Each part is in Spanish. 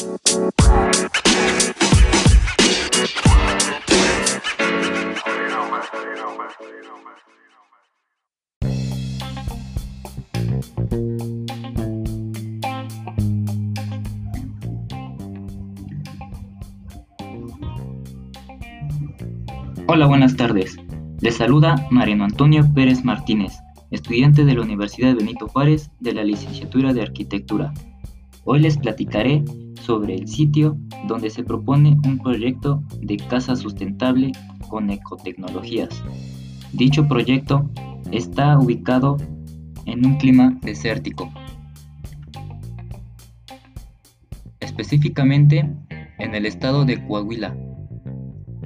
Hola, buenas tardes. Les saluda Mariano Antonio Pérez Martínez, estudiante de la Universidad Benito Juárez de la licenciatura de Arquitectura. Hoy les platicaré sobre el sitio donde se propone un proyecto de casa sustentable con ecotecnologías. Dicho proyecto está ubicado en un clima desértico, específicamente en el estado de Coahuila,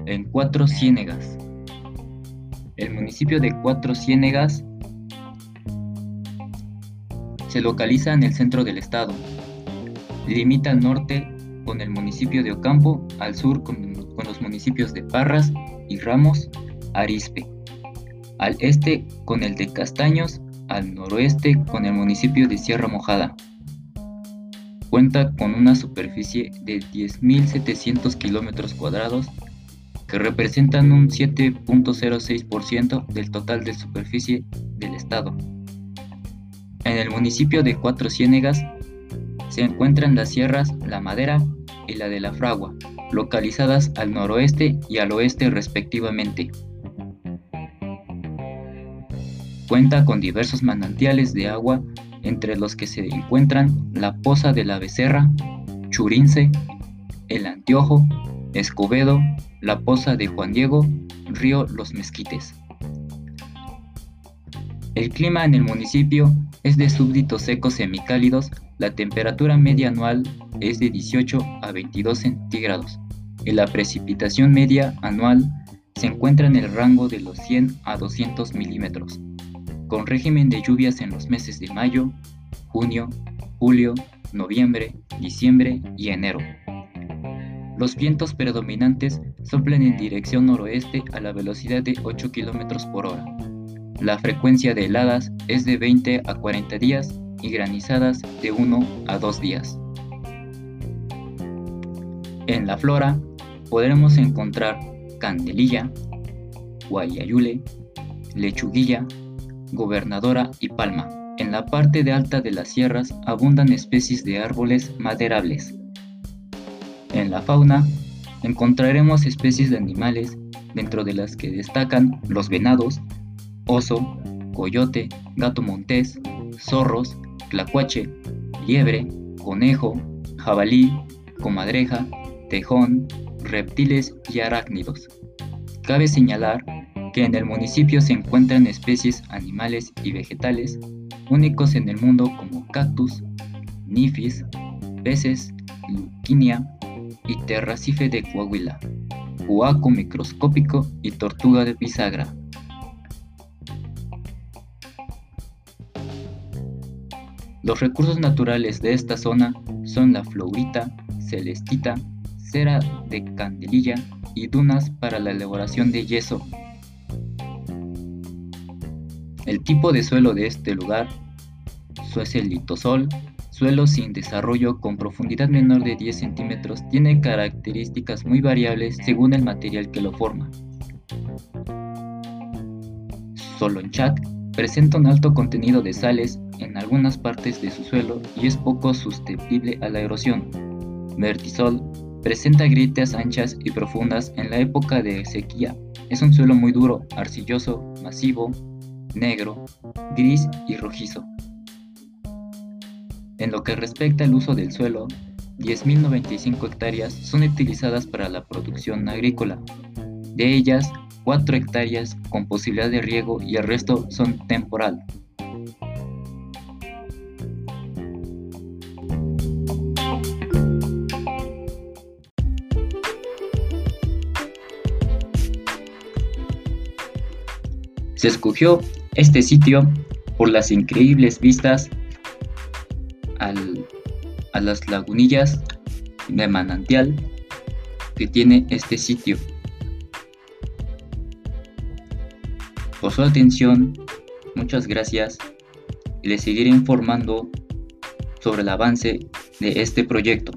en Cuatro Ciénegas. El municipio de Cuatro Ciénegas se localiza en el centro del estado. Limita al norte con el municipio de Ocampo, al sur con, los municipios de Parras y Ramos, Arispe, al este con el de Castaños, al noroeste con el municipio de Sierra Mojada. Cuenta con una superficie de 10.700 kilómetros cuadrados que representan un 7.06% del total de superficie del estado. En el municipio de Cuatro Ciénegas se encuentran las sierras La Madera y la de la Fragua, localizadas al noroeste y al oeste respectivamente. Cuenta con diversos manantiales de agua entre los que se encuentran la Poza de la Becerra, Churince, El Antiojo, Escobedo, la Poza de Juan Diego, Río Los Mezquites. El clima en el municipio es de súbditos secos semicálidos, la temperatura media anual es de 18 a 22 centígrados y la precipitación media anual se encuentra en el rango de los 100 a 200 milímetros, con régimen de lluvias en los meses de mayo, junio, julio, noviembre, diciembre y enero. Los vientos predominantes soplan en dirección noroeste a la velocidad de 8 km por hora. La frecuencia de heladas es de 20 a 40 días y granizadas de 1 a 2 días. En la flora podremos encontrar candelilla, guayayule, lechuguilla, gobernadora y palma. En la parte de alta de las sierras abundan especies de árboles maderables. En la fauna encontraremos especies de animales, dentro de las que destacan los venados, oso, coyote, gato montés, zorros, tlacuache, liebre, conejo, jabalí, comadreja, tejón, reptiles y arácnidos. Cabe señalar que en el municipio se encuentran especies animales y vegetales únicos en el mundo como cactus, nifis, peces, luquinia y terracife de Coahuila, huaco microscópico y tortuga de bisagra. Los recursos naturales de esta zona son la florita, celestita, cera de candelilla y dunas para la elaboración de yeso. El tipo de suelo de este lugar es el litosol, suelo sin desarrollo con profundidad menor de 10 centímetros, tiene características muy variables según el material que lo forma. Solonchak presenta un alto contenido de sales en algunas partes de su suelo y es poco susceptible a la erosión. Vertisol presenta grietas anchas y profundas en la época de sequía. Es un suelo muy duro, arcilloso, masivo, negro, gris y rojizo. En lo que respecta al uso del suelo, 10.095 hectáreas son utilizadas para la producción agrícola. De ellas, 4 hectáreas con posibilidad de riego y el resto son temporal. Se escogió este sitio por las increíbles vistas a las lagunillas de manantial que tiene este sitio. Por su atención, muchas gracias y les seguiré informando sobre el avance de este proyecto.